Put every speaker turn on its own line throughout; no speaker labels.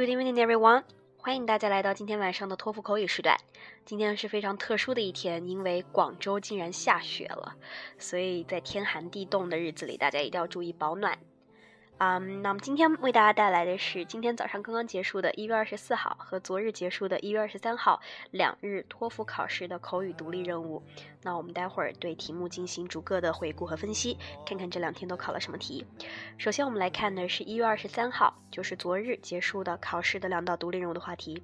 Good evening, everyone. 欢迎大家来到今天晚上的托福口语时段。今天是非常特殊的一天，因为广州竟然下雪了，所以在天寒地冻的日子里，大家一定要注意保暖。嗯，那么今天为大家带来的是今天早上刚刚结束的一月二十四号和昨日结束的一月二十三号两日托福考试的口语独立任务。那我们待会儿对题目进行逐个的回顾和分析，看看这两天都考了什么题。首先我们来看的是一月二十三号，就是昨日结束的考试的两道独立任务的话题。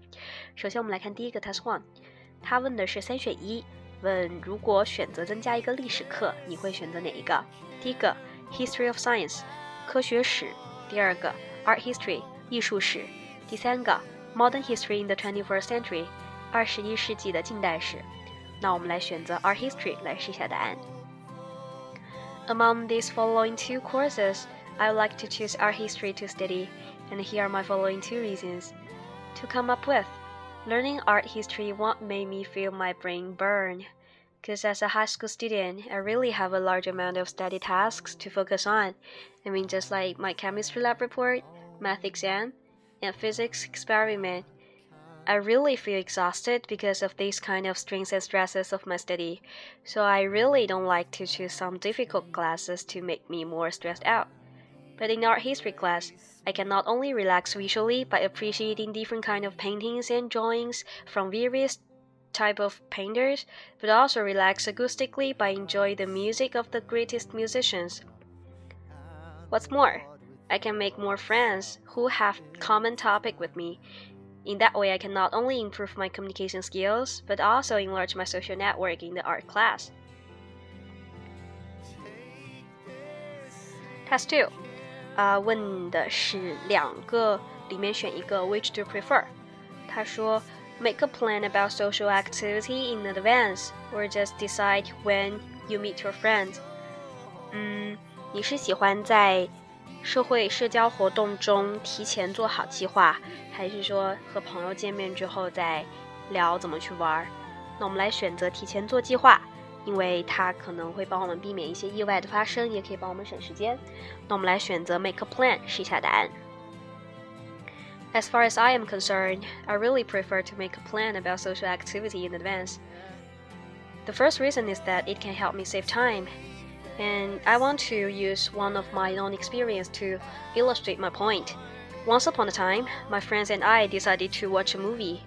首先我们来看第一个 Test One，他问的是三选一，问如果选择增加一个历史课，你会选择哪一个？第一个 History of Science。科学史，第二个 art history 艺术史，第三个 modern history in the 21st century 二十一世纪的近代史。那我们来选择 art history 来试一下答案。Among these following two courses, I would like to choose art history to study, and here are my following two reasons. To come up with, learning art history won't make me feel my brain burn because as a high school student, I really have a large amount of study tasks to focus on. I mean, just like my chemistry lab report, math exam, and physics experiment. I really feel exhausted because of these kind of strains and stresses of my study, so I really don't like to choose some difficult classes to make me more stressed out. But in art history class, I can not only relax visually by appreciating different kind of paintings and drawings from various type of painters, but also relax acoustically by enjoying the music of the greatest musicians. What's more, I can make more friends who have common topic with me. In that way, I can not only improve my communication skills, but also enlarge my social network in the art class. Test two，啊、uh,，问的是两个里面选一个，which do you prefer？他说 make a plan about social activity in advance, or just decide when you meet your friends. 嗯，你是喜欢在社会社交活动中提前做好计划，还是说和朋友见面之后再聊怎么去玩？那我们来选择提前做计划，因为它可能会帮我们避免一些意外的发生，也可以帮我们省时间。那我们来选择 make a plan 试一下答案。As far as I am concerned, I really prefer to make a plan about social activity in advance. The first reason is that it can help me save time, and I want to use one of my own experience to illustrate my point. Once upon a time, my friends and I decided to watch a movie,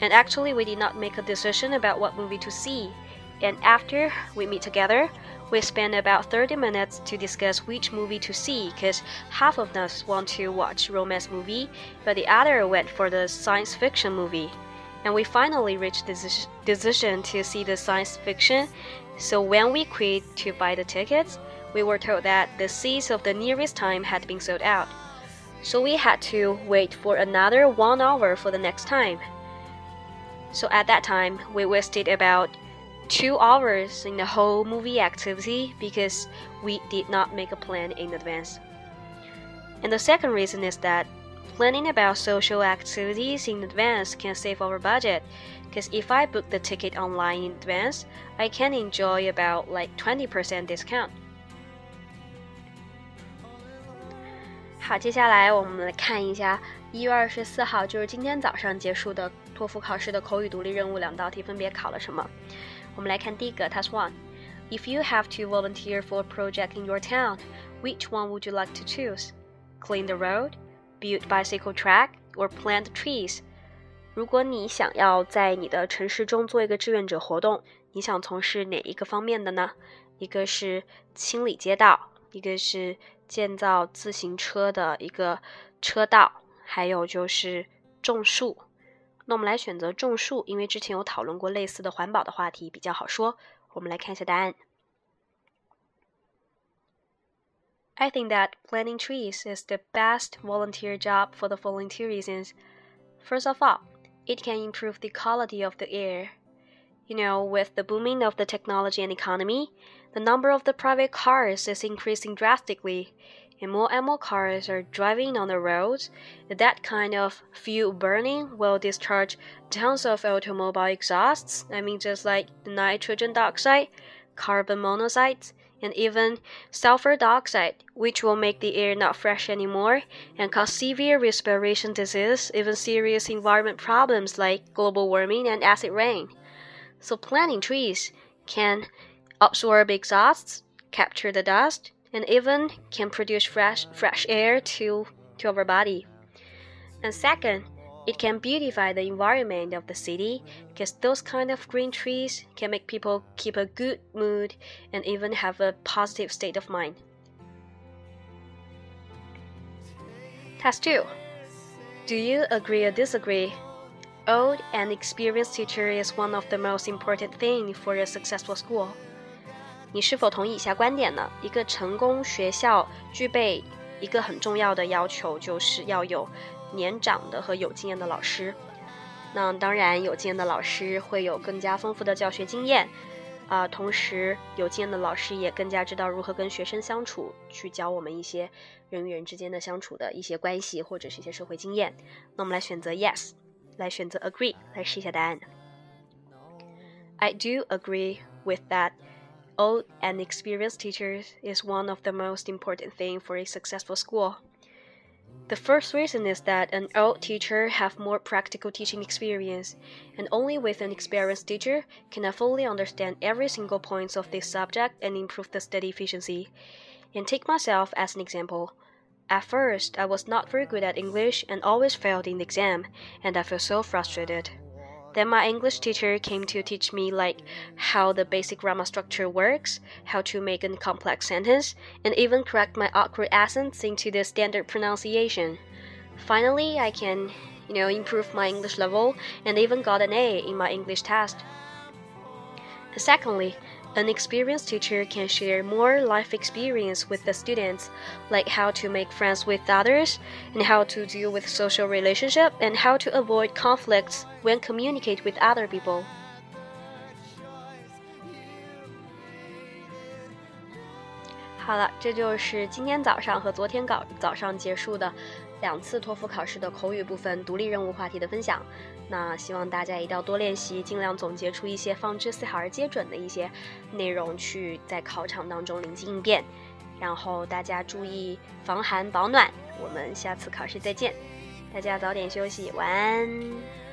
and actually we did not make a decision about what movie to see. And after we meet together, we spent about 30 minutes to discuss which movie to see because half of us want to watch romance movie, but the other went for the science fiction movie. And we finally reached the decision to see the science fiction. So when we quit to buy the tickets, we were told that the seats of the nearest time had been sold out. So we had to wait for another one hour for the next time. So at that time, we wasted about two hours in the whole movie activity because we did not make a plan in advance. And the second reason is that planning about social activities in advance can save our budget because if I book the ticket online in advance, I can enjoy about like 20% discount. 好，接下来我们来看一下一月二十四号，就是今天早上结束的 托福考试的口语独立任务两道题分别考了什么？我们来看第一个，Task One。If you have to volunteer for a project in your town, which one would you like to choose? Clean the road, build bicycle track, or plant trees? 如果你想要在你的城市中做一个志愿者活动，你想从事哪一个方面的呢？一个是清理街道，一个是建造自行车的一个车道，还有就是种树。那我们来选择种树，因为之前有讨论过类似的环保的话题，比较好说。我们来看一下答案。I think that planting trees is the best volunteer job for the following two reasons. First of all, it can improve the quality of the air. You know, with the booming of the technology and economy, the number of the private cars is increasing drastically and more and more cars are driving on the roads, that kind of fuel burning will discharge tons of automobile exhausts. I mean, just like nitrogen dioxide, carbon monoxide, and even sulfur dioxide, which will make the air not fresh anymore and cause severe respiration disease, even serious environment problems like global warming and acid rain. So planting trees can absorb exhausts, capture the dust, and even can produce fresh fresh air to to our body. And second, it can beautify the environment of the city because those kind of green trees can make people keep a good mood and even have a positive state of mind. Task 2. Do you agree or disagree? Old and experienced teacher is one of the most important thing for a successful school. 你是否同意以下观点呢？一个成功学校具备一个很重要的要求，就是要有年长的和有经验的老师，那当然有经验的老师会有更加丰富的教学经验，啊，同时有经验的老师也更加知道如何跟学生相处，去教我们一些人与人之间的相处的一些关系或者是一些社会经验。那我们来选择 yes，来选择 agree，来试一下答案。I do agree with that. Old and experienced teachers is one of the most important thing for a successful school. The first reason is that an old teacher have more practical teaching experience, and only with an experienced teacher can I fully understand every single point of this subject and improve the study efficiency. And take myself as an example. At first, I was not very good at English and always failed in the exam, and I felt so frustrated. Then my English teacher came to teach me like how the basic grammar structure works, how to make a complex sentence, and even correct my awkward accents into the standard pronunciation. Finally, I can, you know, improve my English level and even got an A in my English test. Secondly, an experienced teacher can share more life experience with the students, like how to make friends with others, and how to deal with social relationship, and how to avoid conflicts when communicate with other people. 那希望大家一定要多练习，尽量总结出一些方知四海而皆准的一些内容，去在考场当中临机应变。然后大家注意防寒保暖。我们下次考试再见，大家早点休息，晚安。